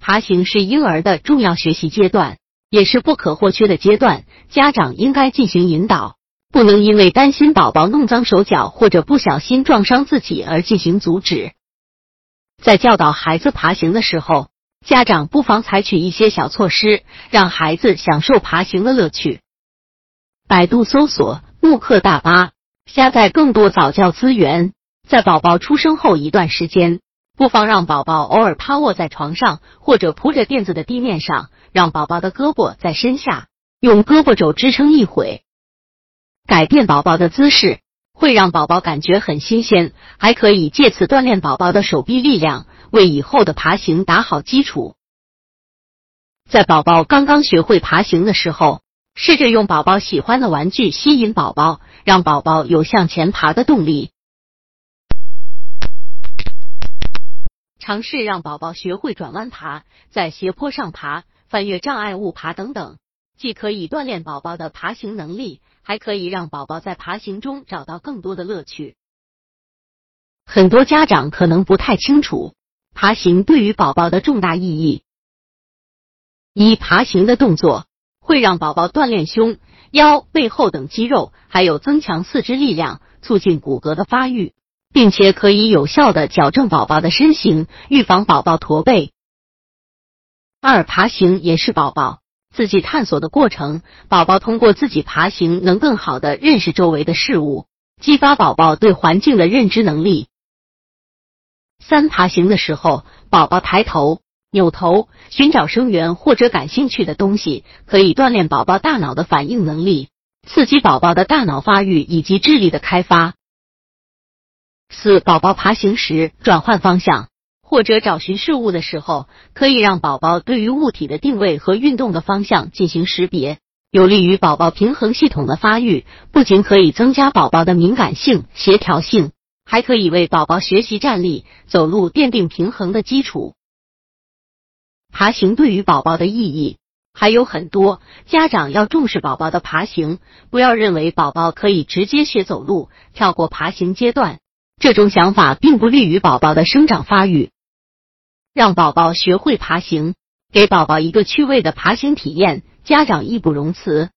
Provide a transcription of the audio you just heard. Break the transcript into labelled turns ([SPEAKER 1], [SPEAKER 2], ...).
[SPEAKER 1] 爬行是婴儿的重要学习阶段，也是不可或缺的阶段，家长应该进行引导，不能因为担心宝宝弄脏手脚或者不小心撞伤自己而进行阻止。在教导孩子爬行的时候，家长不妨采取一些小措施，让孩子享受爬行的乐趣。百度搜索“慕课大巴”，下载更多早教资源。在宝宝出生后一段时间，不妨让宝宝偶尔趴卧在床上，或者铺着垫子的地面上，让宝宝的胳膊在身下，用胳膊肘支撑一会，改变宝宝的姿势，会让宝宝感觉很新鲜，还可以借此锻炼宝宝的手臂力量，为以后的爬行打好基础。在宝宝刚刚学会爬行的时候，试着用宝宝喜欢的玩具吸引宝宝，让宝宝有向前爬的动力。尝试让宝宝学会转弯爬，在斜坡上爬、翻越障碍物爬等等，既可以锻炼宝宝的爬行能力，还可以让宝宝在爬行中找到更多的乐趣。很多家长可能不太清楚爬行对于宝宝的重大意义。一、爬行的动作会让宝宝锻炼胸、腰、背后等肌肉，还有增强四肢力量，促进骨骼的发育。并且可以有效的矫正宝宝的身形，预防宝宝驼背。二、爬行也是宝宝自己探索的过程，宝宝通过自己爬行，能更好的认识周围的事物，激发宝宝对环境的认知能力。三、爬行的时候，宝宝抬头、扭头寻找声源或者感兴趣的东西，可以锻炼宝宝大脑的反应能力，刺激宝宝的大脑发育以及智力的开发。四、宝宝爬行时转换方向或者找寻事物的时候，可以让宝宝对于物体的定位和运动的方向进行识别，有利于宝宝平衡系统的发育。不仅可以增加宝宝的敏感性、协调性，还可以为宝宝学习站立、走路奠定平衡的基础。爬行对于宝宝的意义还有很多，家长要重视宝宝的爬行，不要认为宝宝可以直接学走路，跳过爬行阶段。这种想法并不利于宝宝的生长发育。让宝宝学会爬行，给宝宝一个趣味的爬行体验，家长义不容辞。